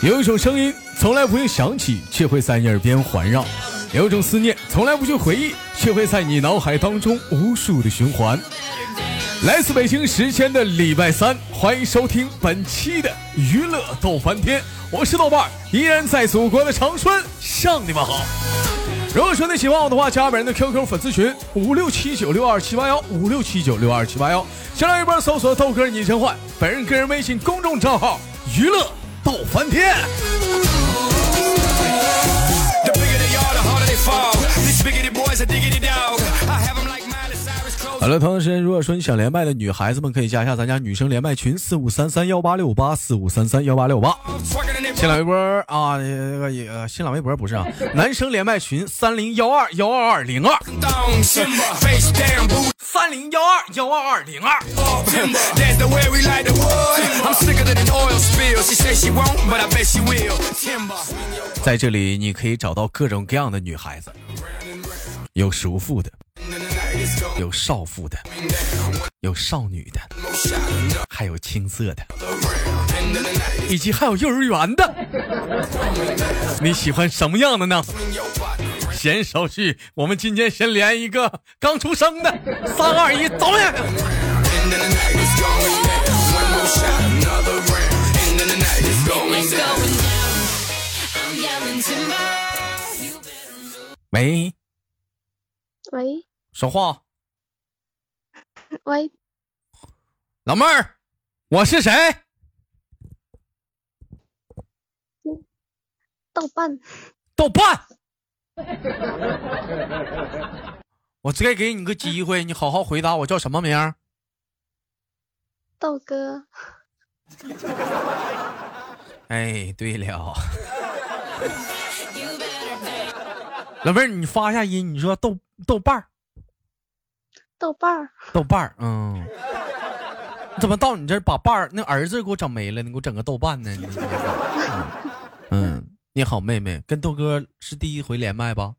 有一种声音从来不用响起，却会在你耳边环绕；有一种思念从来不去回忆，却会在你脑海当中无数的循环。来自北京时间的礼拜三，欢迎收听本期的娱乐逗翻天，我是豆瓣，依然在祖国的长春向你们好。如果说你喜欢我的话，加本人的 QQ 粉丝群五六七九六二七八幺五六七九六二七八幺，先来一波搜索豆哥你真坏，本人个人微信公众账号娱乐。闹翻天！好了，同样时间，如果说你想连麦的女孩子们，可以加一下咱家女生连麦群四五三三幺八六八四五三三幺八六八。新浪微博啊，那个也新浪微博不是啊，男生连麦群三零幺二幺二二零二。三零幺二幺二二零二。在这里，你可以找到各种各样的女孩子，有熟妇的，有少妇的，有少女的，还有青涩的，以及还有幼儿园的。你喜欢什么样的呢？闲手续，我们今天先连一个刚出生的。三二一，走呀！喂，喂，说话。喂，老妹儿，我是谁？豆瓣。豆瓣。我再给你个机会，你好好回答，我叫什么名？豆哥。哎，对了，老妹儿，你发一下音，你说豆豆瓣儿，豆瓣儿，豆瓣儿，嗯，怎么到你这儿把瓣儿那儿子给我整没了？你给我整个豆瓣呢？嗯，你好，妹妹，跟豆哥是第一回连麦吧？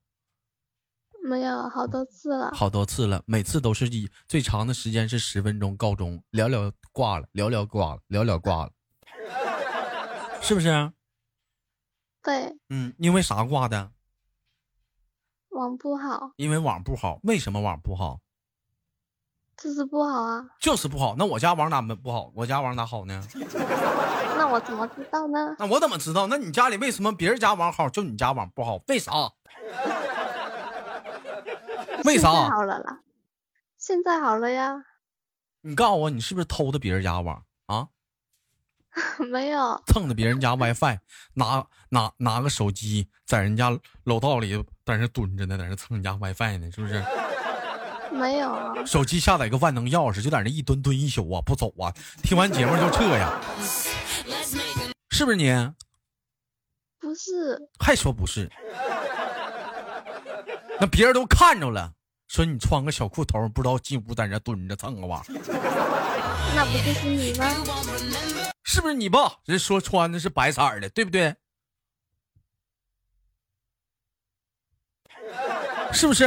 没有，好多次了，好多次了，每次都是以最长的时间是十分钟告终，聊聊挂了，聊聊挂了，聊聊挂了。是不是？对。嗯，因为啥挂的？网不好。因为网不好，为什么网不好？就是不好啊。就是不好。那我家网哪没不好？我家网哪好呢？那我怎么知道呢？那我怎么知道？那你家里为什么别人家网好，就你家网不好？为啥？为啥？好了啦，现在好了呀。你告诉我，你是不是偷的别人家网啊？没有蹭的别人家 WiFi，拿拿拿个手机在人家楼道里在那蹲着呢，在那蹭人家 WiFi 呢，是不是？没有。手机下载个万能钥匙，就在那一蹲蹲一宿啊，不走啊！听完节目就撤呀，是不是你？不是。还说不是？那别人都看着了，说你穿个小裤头，不知道进屋在那蹲着蹭个吧？那不就是你吗？是不是你吧？人说穿的是白色的，对不对？是不是？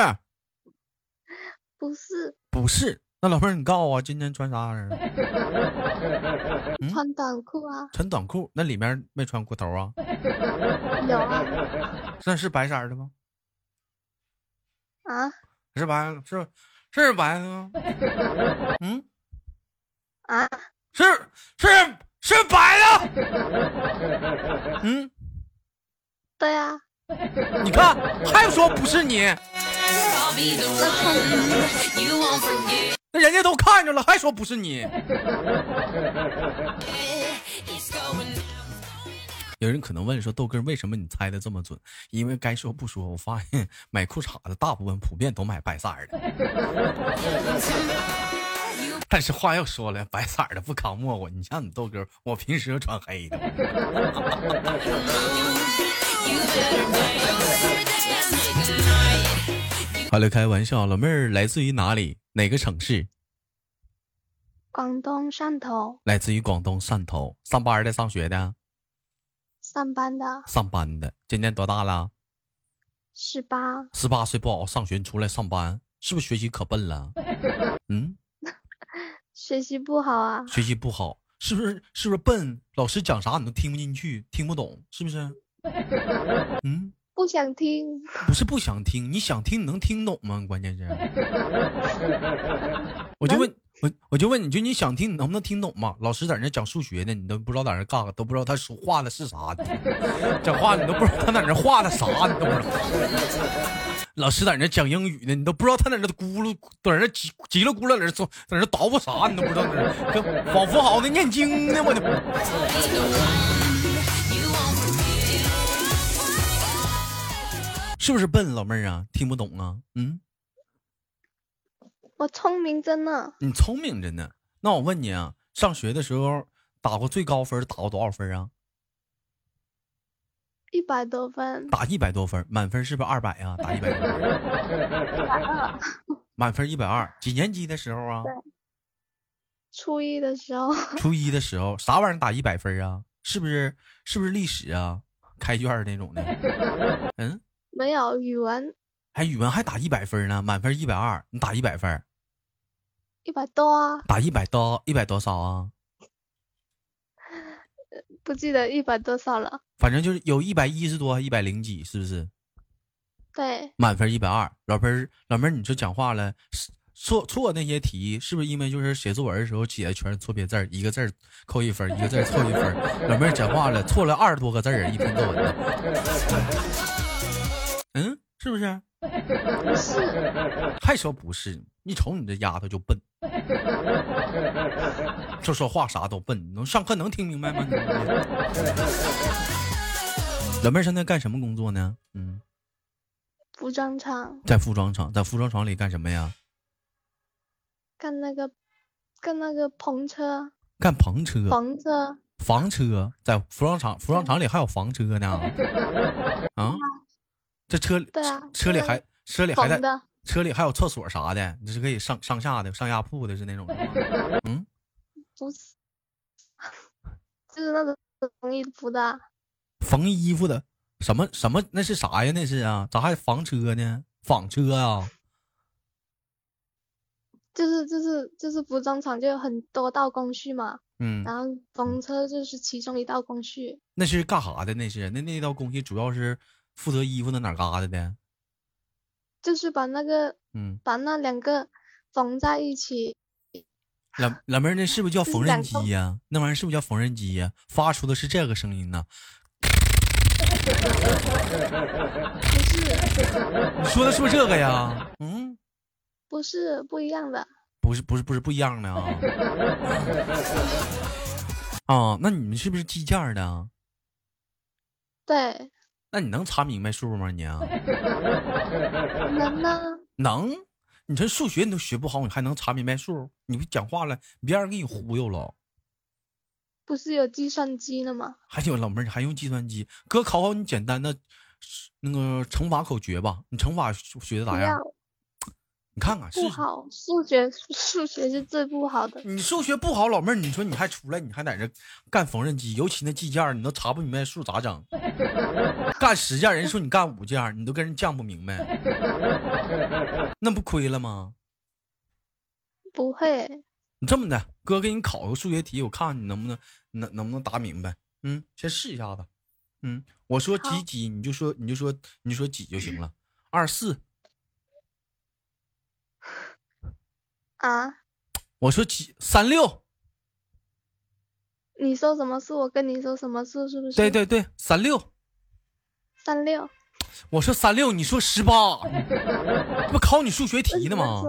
不是。不是。那老妹儿，你告诉我，今天穿啥玩意儿？穿短裤啊。穿短裤，那里面没穿裤头啊？有啊。那是白色的吗？啊？是白是是白的吗？嗯？啊？是是。是白的，嗯，对呀，你看还说不是你，那人家都看着了，还说不是你。有人可能问说豆哥为什么你猜的这么准？因为该说不说，我发现买裤衩的大部分普遍都买白色的。但是话又说了，白色的不扛磨我。你像你豆哥，我平时穿黑的。好了，开玩笑，老妹儿来自于哪里？哪个城市？广东汕头。来自于广东汕头，上班的，上学的？上班的。上班的，今年多大了？十八。十八岁不好好上学，你出来上班，是不是学习可笨了？嗯。学习不好啊，学习不好，是不是？是不是笨？老师讲啥你都听不进去，听不懂，是不是？嗯，不想听。不是不想听，你想听，你能听懂吗？关键是，我就问我，我就问你，就你想听，你能不能听懂嘛？老师在那讲数学呢，你都不知道在那干啥，都不知道他说画的是啥，讲话你都不知道他在那画的啥，你都不知道。老师在那讲英语呢，你都不知道他在那咕噜，在那叽叽里咕噜在那做，在那捣鼓啥，你都不知道，跟仿佛好像念经呢，我就。是不是笨，老妹儿啊？听不懂啊？嗯，我聪明着呢。你聪明着呢。那我问你啊，上学的时候打过最高分，打过多少分啊？一百多分。打一百多分，满分是不是二百啊？打一百多分。一百二。满分一百二。几年级的时候啊？初一的时候。初一的时候，啥玩意儿打一百分啊？是不是？是不是历史啊？开卷那种的？嗯。没有语文，还语文还打一百分呢，满分一百二，你打一百分，一百多啊？打一百多，一百多少啊？不记得一百多少了。反正就是有一百一十多，一百零几，是不是？对。满分一百二，老妹儿，老妹儿，你就讲话了，错错那些题是不是因为就是写作文的时候写的全是错别字一个字扣一分，一个字扣一分。老妹儿讲话了，错了二十多个字儿，一篇作文。嗯，是不是？不是，还说不是？一瞅你这丫头就笨，就说话啥都笨。能上课能听明白吗？老妹儿现在干什么工作呢？嗯，服装厂。在服装厂，在服装厂里干什么呀？干那个，干那个篷车。干篷车。房车。房车，在服装厂，服装厂里还有房车呢。啊。这车对啊，车里还车里还在车里还有厕所啥的，你是可以上上下的上下铺的，是那种的吗？嗯，不是，就是那种缝衣服的。缝衣服的什么什么？那是啥呀？那是啊？咋还房车呢？纺车啊？就是就是就是服装厂就有很多道工序嘛。嗯。然后缝车就是其中一道工序。那是干啥的？那是那那道工序主要是。负责衣服的哪嘎达的？就是把那个，嗯，把那两个缝在一起。老老妹儿，那是不是叫缝纫机呀？那玩意儿是不是叫缝纫机呀？发出的是这个声音呢？不是。你说的是不是这个呀？嗯，不是，不一样的。不是，不是，不是不一样的啊。啊，那你们是不是计件的？对。那你能查明白数吗？你啊，能吗？能？你这数学你都学不好，你还能查明白数？你不讲话了，别让人给你忽悠了。不是有计算机的吗？还有老妹儿，你还用计算机？哥考考你简单的那个乘法口诀吧。你乘法学的咋样？你看看，不好，数学 数学是最不好的。你数学不好，老妹儿，你说你还出来，你还在这干缝纫机，尤其那计件，你都查不明白数咋整？干十件，人说你干五件，你都跟人犟不明白，那不亏了吗？不会。你这么的，哥给你考个数学题，我看看你能不能能能不能答明白。嗯，先试一下子。嗯，我说几几，你就说你就说你就说几就行了。二四。啊！我说几三六，你说什么数？我跟你说什么数？是不是？对对对，三六，三六。我说三六，你说十八，这不考你数学题呢吗？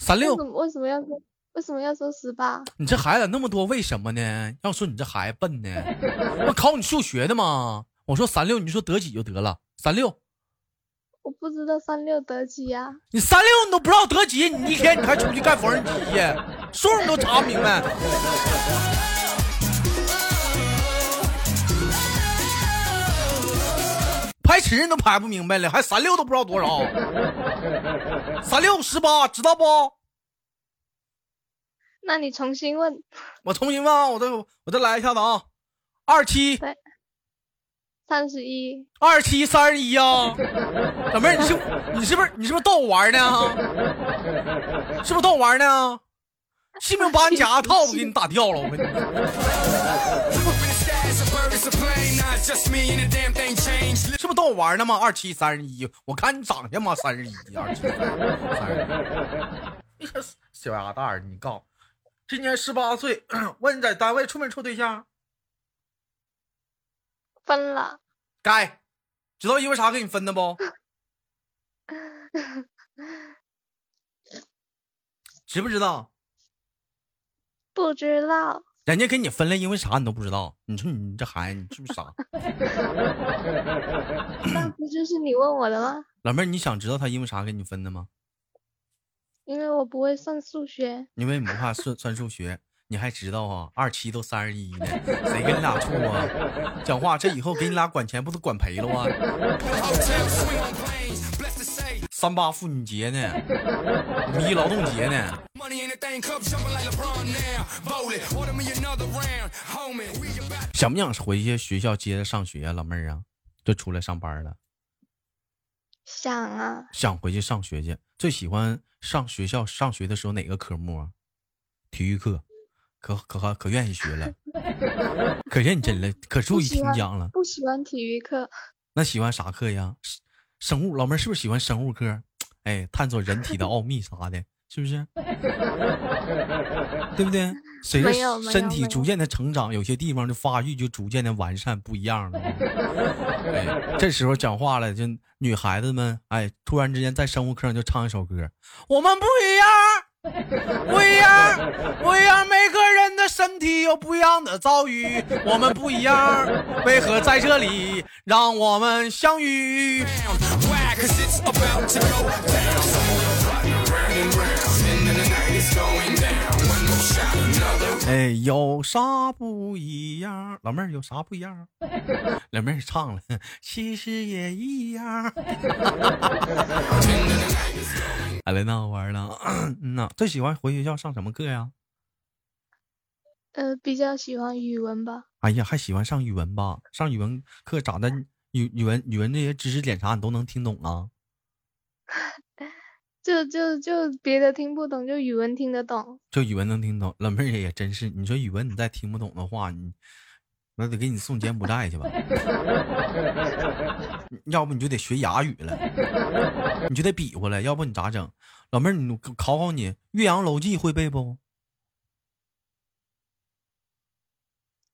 三六，为什么要说？为什么要说十八？你这孩子那么多，为什么呢？要说你这孩子笨呢？不考你数学的吗？我说三六，你说得几就得了，三六。我不知道三六得几呀？你三六你都不知道得几？你一天你还出去干缝纫机？数你都查不明白，排尺你都排不明白了，还三六都不知道多少？三六十八，知道不？那你重新问。我重新问，我再我再来一下子啊，二七。对。三十一，二七三十一啊，老妹儿，你是你是不是你是不是逗我玩呢？是不是逗我玩呢？信不信把你假牙套子给你打掉了？我跟你，是不是逗我玩呢吗？二七三十一，我看你长相嘛，三十一，二七三十一。小丫蛋儿，你告诉，今年十八岁，问你在单位处没处对象？分了。该，知道因为啥给你分的不？知不知道？不知道。人家给你分了，因为啥你都不知道？你说你这孩子，你是不是傻？那不就是你问我的吗？老妹儿，你想知道他因为啥给你分的吗？因为我不会算数学。因为你不怕算算数学？你还知道啊？二七都三十一了，谁跟你俩处啊？讲话，这以后给你俩管钱，不都管赔了吗？三八妇女节呢，五一劳动节呢。想不想回去学校接着上学啊，老妹儿啊？就出来上班了。想啊。想回去上学去。最喜欢上学校上学的时候哪个科目啊？体育课。可可可可愿意学了，可认真了，可注意听讲了。不喜欢体育课，那喜欢啥课呀？生物，老妹儿是不是喜欢生物课？哎，探索人体的奥秘啥的，是不是？对不对？随着身体逐渐的成长，有些地方的发育就逐渐的完善，不一样了。哎，这时候讲话了，就女孩子们，哎，突然之间在生物课上就唱一首歌，我们不一样。不一样，不一样，每个人的身体有不一样的遭遇，我们不一样，为何在这里让我们相遇？哎，有啥不一样？老妹儿有啥不一样？老妹儿唱了，其实也一样。好了，那我玩了。嗯呐，最喜欢回学校上什么课呀？呃，比较喜欢语文吧。哎呀，还喜欢上语文吧？上语文课咋的？语语文语文这些知识点啥你都能听懂啊？就就就别的听不懂，就语文听得懂。就语文能听懂，老妹儿也真是。你说语文你再听不懂的话，你那得给你送柬埔寨去吧？要不你就得学哑语了，你就得比划了。要不你咋整？老妹儿，你考考你，《岳阳楼记》会背不？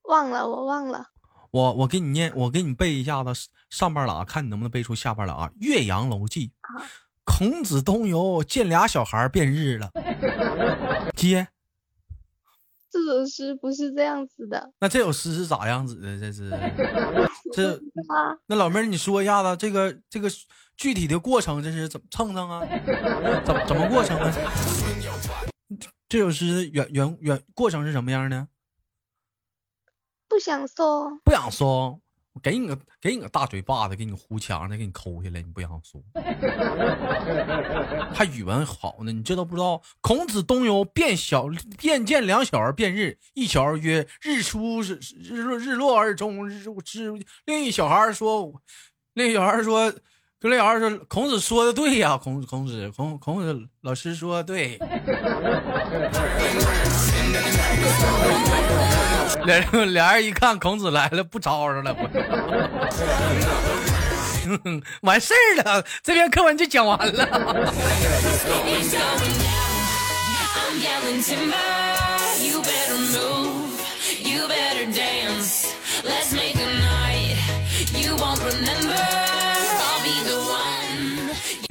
忘了，我忘了。我我给你念，我给你背一下子上半拉，看你能不能背出下半拉。《岳阳楼记》。孔子东游，见俩小孩变日了。接，这首诗不是这样子的。那这首诗是咋样子的？这是 这那老妹儿，你说一下子这个这个具体的过程，这是怎么蹭蹭啊？怎怎么过程啊？这首诗原原原过程是什么样的？不想说，不想说。给你个给你个大嘴巴子，给你糊墙上，给你抠下来，你不想说？还语文好呢，你这都不知道。孔子东游，变小便见两小儿辩日，一小儿曰：“日出日落日落而终，日之。”另一小孩说：“另一小孩说，跟另一小孩说，孔子说的对呀，孔孔子孔孔子老师说的对。”俩人俩人一看孔子来了，不吵吵了，完事儿了，这篇课文就讲完了。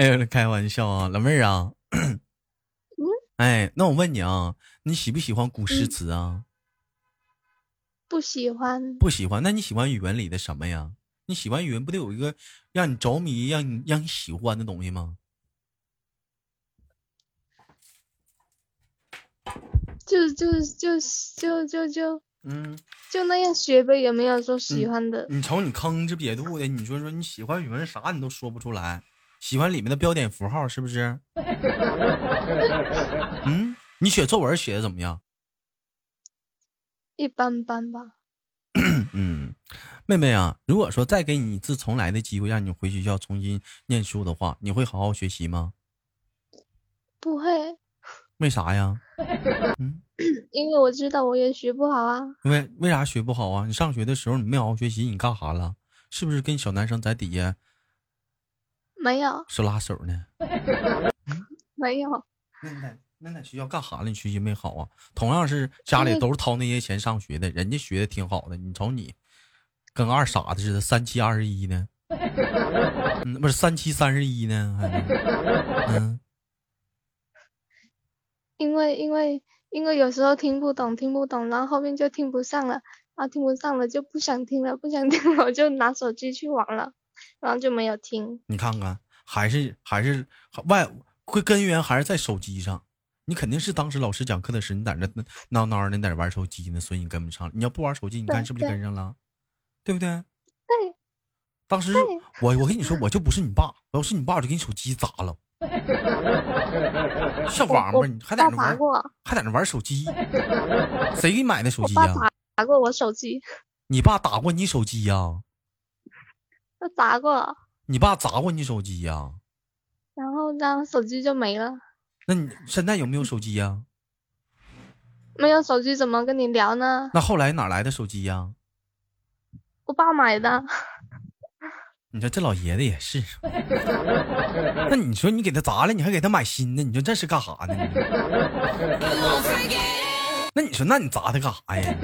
哎，开玩笑啊，老妹儿啊，哎，那我问你啊，你喜不喜欢古诗词啊？不喜欢，不喜欢。那你喜欢语文里的什么呀？你喜欢语文不得有一个让你着迷、让你让你喜欢的东西吗？就就就就就就嗯，就那样学呗，也没有说喜欢的。你瞅你吭哧瘪肚的，你说说你喜欢语文啥你都说不出来，喜欢里面的标点符号是不是？嗯，你写作文写的怎么样？一般般吧。嗯，妹妹啊，如果说再给你一次重来的机会，让你回学校重新念书的话，你会好好学习吗？不会。为啥呀？嗯，因为我知道我也学不好啊。为为啥学不好啊？你上学的时候你没好好学习，你干啥了？是不是跟小男生在底下？没有。手拉手呢？没有。那你在那在学校干啥了？你学习没好啊？同样是家里都是掏那些钱上学的，人家学的挺好的。你瞅你，跟二傻子似的，三七二十一呢？嗯，不是三七三十一呢？还嗯。因为因为因为有时候听不懂听不懂，然后后面就听不上了，然后听不上了就不想听了，不想听了我就拿手机去玩了，然后就没有听。你看看，还是还是外会根源还是在手机上。你肯定是当时老师讲课的时候，你在那闹闹的，你在那玩手机呢，所以你跟不上。你要不玩手机，你看是不是就跟上了？对不对？对。当时我我跟你说，我就不是你爸，我要是你爸，我就给你手机砸了。小王八，你还在那玩？还在那玩手机？谁给你买的手机呀？打过我手机。你爸打过你手机呀？他砸过。你爸砸过你手机呀？然后，呢手机就没了。那你现在有没有手机呀？没有手机怎么跟你聊呢？那后来哪来的手机呀？我爸买的。你说这老爷子也是，那你说你给他砸了，你还给他买新的，你说这是干啥呢？那你说，那你砸他干啥呀？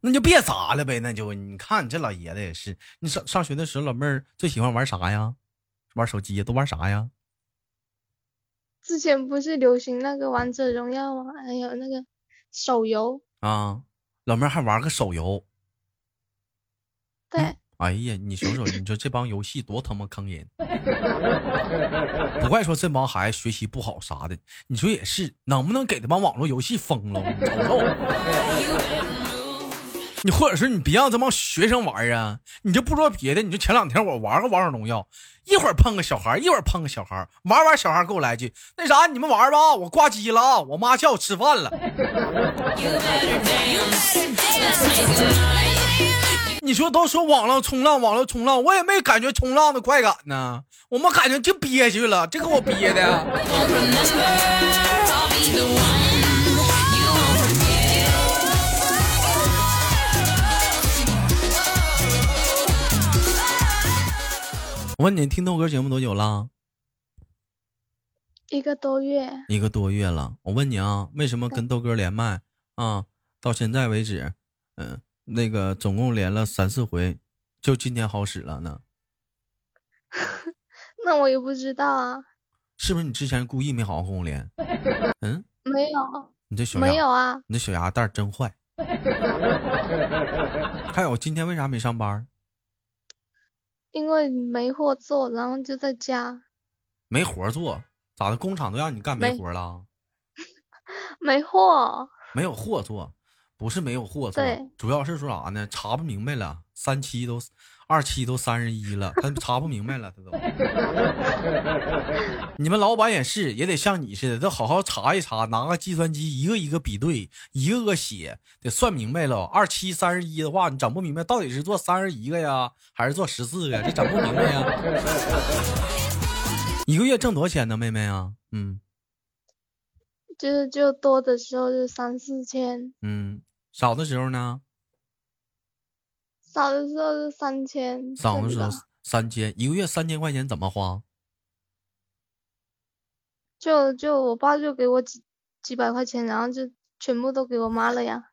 那就别砸了呗，那就你看你这老爷子也是，你上上学的时候，老妹儿最喜欢玩啥呀？玩手机呀？都玩啥呀？之前不是流行那个王者荣耀吗？还有那个手游啊。老妹儿还玩个手游，对，哎呀，你瞅瞅，你说这帮游戏多他妈坑人！不怪说这帮孩子学习不好啥的，你说也是，能不能给他帮网络游戏封了？瞅瞅。你或者是你别让这帮学生玩啊！你就不说别的，你就前两天我玩个王者荣耀，一会儿碰个小孩，一会儿碰个小孩，玩玩小孩给我来句那啥，你们玩吧，我挂机了啊，我妈叫我吃饭了。你说都说网络冲浪，网络冲浪，我也没感觉冲浪的快感呢，我们感觉就憋屈了，这给我憋的。我问你，听豆哥节目多久了？一个多月。一个多月了。我问你啊，为什么跟豆哥连麦啊？到现在为止，嗯，那个总共连了三四回，就今天好使了呢？那我也不知道啊。是不是你之前故意没好好跟我连？嗯，没有。你这小没有啊？你这小鸭蛋真坏。还有，今天为啥没上班？因为没货做，然后就在家。没活做，咋的？工厂都让你干没活了？没货。没有货做，不是没有货做，主要是说啥呢？查不明白了。三七都二七都三十一了，他查不明白了，他都。你们老板也是，也得像你似的，都好好查一查，拿个计算机一个一个比对，一个个写，得算明白了。二七三十一的话，你整不明白到底是做三十一个呀，还是做十四个？这整不明白呀。一个月挣多少钱呢，妹妹啊？嗯，就是就多的时候就三四千，嗯，少的时候呢？少的时候是三千，少的时候三千，一个月三千块钱怎么花？就就我爸就给我几几百块钱，然后就全部都给我妈了呀。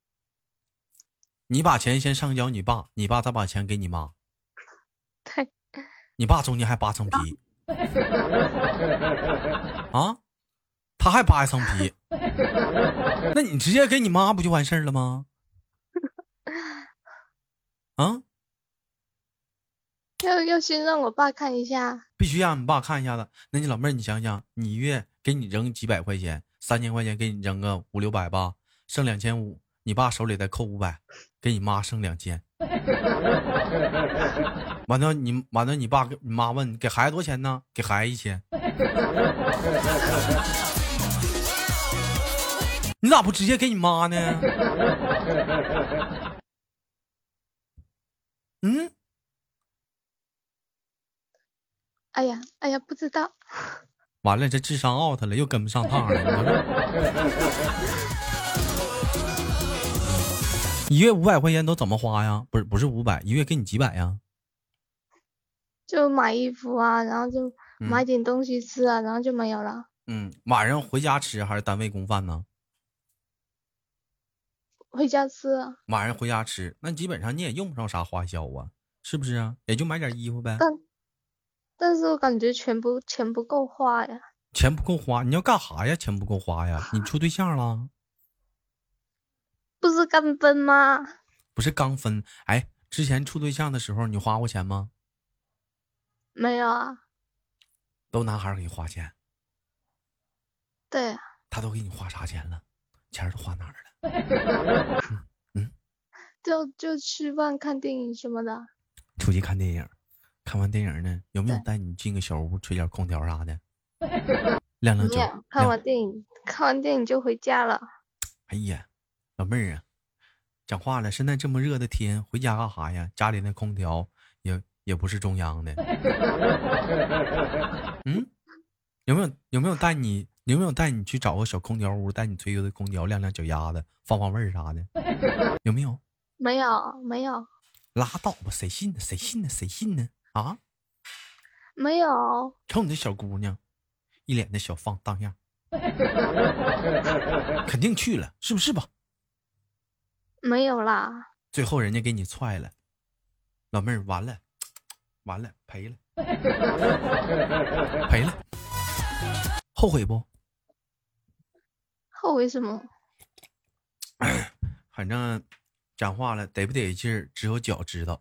你把钱先上交你爸，你爸再把钱给你妈。对。你爸中间还扒层皮。啊？他还扒一层皮？那你直接给你妈不就完事儿了吗？啊！要要先让我爸看一下，必须让你爸看一下子。那你老妹儿，你想想，你一月给你扔几百块钱，三千块钱给你扔个五六百吧，剩两千五，你爸手里再扣五百，给你妈剩两千。完了，你完了，你爸你妈问给孩子多少钱呢？给孩子一千。你咋不直接给你妈呢？嗯，哎呀，哎呀，不知道。完了，这智商 out 了，又跟不上趟了。一月五百块钱都怎么花呀？不是不是五百，一月给你几百呀？就买衣服啊，然后就买点东西吃啊，然后就没有了。嗯，晚上回家吃还是单位供饭呢？回家吃。晚上回家吃，那基本上你也用不上啥花销啊，是不是啊？也就买点衣服呗。但但是我感觉钱不钱不够花呀。钱不够花，你要干啥呀？钱不够花呀？你处对象了？不是刚分吗？不是刚分。哎，之前处对象的时候，你花过钱吗？没有啊。都男孩给你花钱。对。啊他都给你花啥钱了？钱都花哪儿了？嗯。就就吃饭、看电影什么的。出去看电影，看完电影呢，有没有带你进个小屋吹点空调啥的？亮亮有。看完电影，看完电影就回家了。哎呀。老妹儿啊，讲话了！现在这么热的天，回家干啥呀？家里那空调也也不是中央的。嗯，有没有有没有带你有没有带你去找个小空调屋，带你吹吹空调，晾晾脚丫子，放放味儿啥的？有没有？没有，没有。拉倒吧，谁信呢？谁信呢？谁信呢？啊？没有。瞅你这小姑娘，一脸的小放荡样，肯定去了，是不是吧？没有啦，最后人家给你踹了，老妹儿完了，完了赔了，赔了，后悔不？后悔什么？反正讲话了，得不得劲儿，只有脚知道。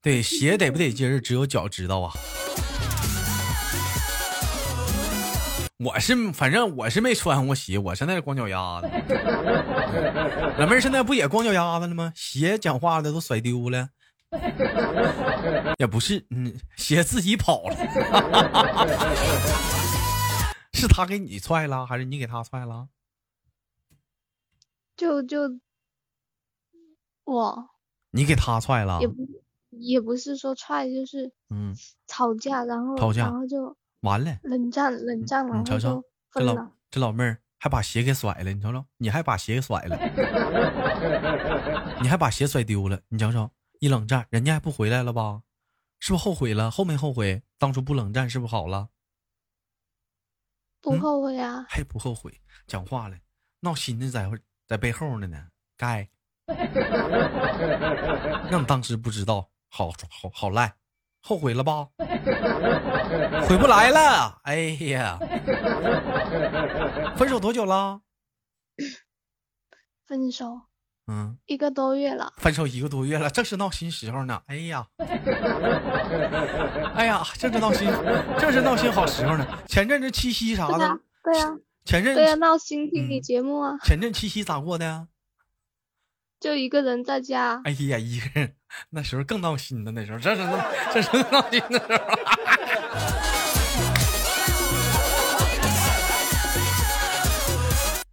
对，鞋得不得劲儿，只有脚知道啊。我是反正我是没穿过鞋，我现在是光脚丫子。老妹儿现在不也光脚丫子了吗？鞋讲话的都甩丢了，也不是，嗯，鞋自己跑了。是他给你踹了，还是你给他踹了？就就我，你给他踹了？也不也不是说踹，就是嗯，吵架，然后吵架，然后就。完了，冷战，冷战了。你瞅瞅，这老这老妹儿还把鞋给甩了。你瞅瞅，你还把鞋给甩了，你还把鞋甩丢了。你瞅瞅，一冷战，人家还不回来了吧？是不是后悔了？后没后悔？当初不冷战是不是好了？不后悔啊，还不后悔？讲话了，闹心的在在背后呢呢，该。让你当时不知道，好好好赖。后悔了吧？回不来了。哎呀，分手多久了？分手，嗯，一个多月了。分手一个多月了，正是闹心时候呢。哎呀，哎呀，正是闹心，正是闹心好时候呢。前阵子七夕啥的，对呀，前阵对呀，闹心听你节目啊。前阵七夕咋过的呀？就一个人在家。哎呀，一个人那时候更闹心的。那时候，这是闹，这是闹心的时候。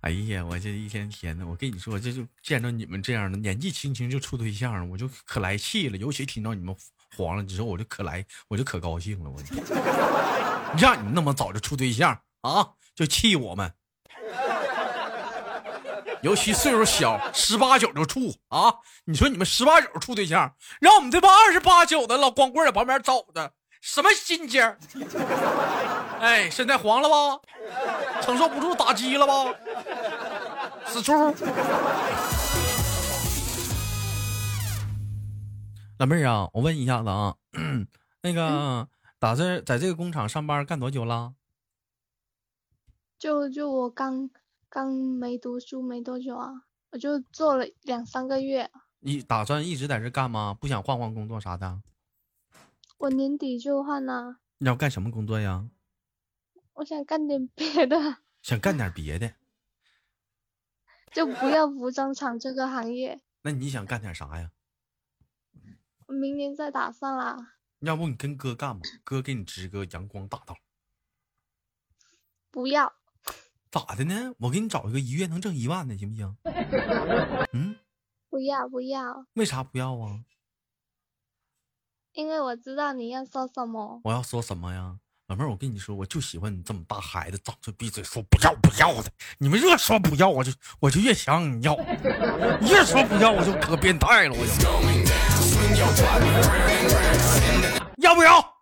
哎呀，我这一天天的，我跟你说，这就见着你们这样的年纪轻轻就处对象，我就可来气了。尤其听到你们黄了之后，我就可来，我就可高兴了。我让你们那么早就处对象啊，就气我们。尤其岁数小，十八九就处啊！你说你们十八九处对象，让我们这帮二十八九的老光棍在旁边走着，什么心情？哎，现在黄了吧？承受不住打击了吧？死猪！老妹儿啊，我问一下子啊，那个打这在这个工厂上班干多久了？就就我刚。刚没读书没多久啊，我就做了两三个月。你打算一直在这干吗？不想换换工作啥的？我年底就换了。你要干什么工作呀？我想干点别的。想干点别的？就不要服装厂这个行业。那你想干点啥呀？明年再打算啦。要不你跟哥干吧，哥给你支个阳光大道。不要。咋的呢？我给你找一个一月能挣一万的，行不行？嗯，不要不要。为啥不要啊？因为我知道你要说什么。我要说什么呀？老妹儿，我跟你说，我就喜欢你这么大孩子，张嘴闭嘴说不要不要的。你们越说不要，我就我就越想你要；越说不要，我就可变态了。我就要不要？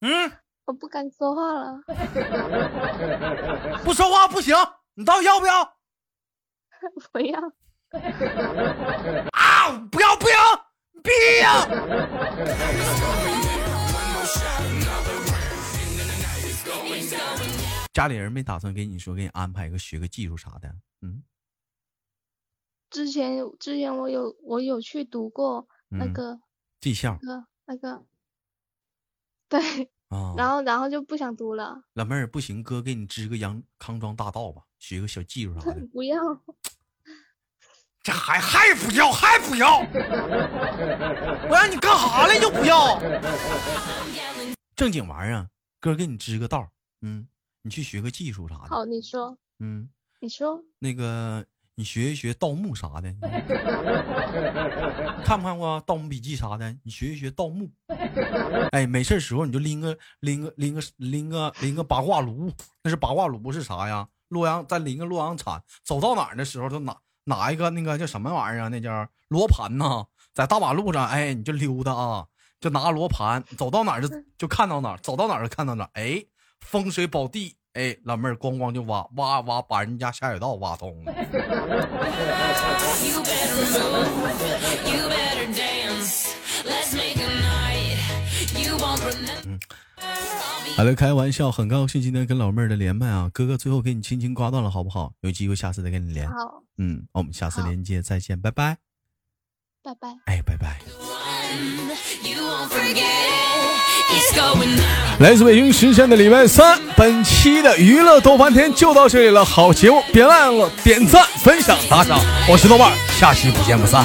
嗯，我不敢说话了。不说话不行，你到底要不要？不要。啊！不要不要，逼呀！家里人没打算给你说，给你安排一个学个技术啥的，嗯？之前之前我有我有去读过那个技校，那个那个，对，啊，然后然后就不想读了。老妹儿不行，哥给你支个阳康庄大道吧，学个小技术啥的。不要，这还还不要还不要，我让你干啥了又不要？正经玩意儿，哥给你支个道，嗯，你去学个技术啥的。好，你说，嗯，你说那个你学一学盗墓啥的，看没看过《盗墓笔记》啥的？你学一学盗墓。哎，没事时候你就拎个拎个拎个拎个拎个八卦炉，那是八卦炉是啥呀？洛阳再拎个洛阳铲，走到哪儿的时候就拿拿一个那个叫什么玩意儿啊？那叫罗盘呐，在大马路上，哎，你就溜达啊，就拿罗盘，走到哪儿就就看到哪儿，走到哪儿就看到哪儿，哎，风水宝地。哎，老妹儿咣咣就挖挖挖，把人家下水道挖通了。嗯，好了，开玩笑，很高兴今天跟老妹儿的连麦啊，哥哥最后给你轻轻挂断了，好不好？有机会下次再跟你连。好，嗯，我们下次连接再见，拜拜。拜拜。哎，拜拜。来自北京时间的礼拜三，本期的娱乐逗翻天就到这里了。好节目，别忘了点赞、分享、打赏。我是豆瓣，下期不见不散。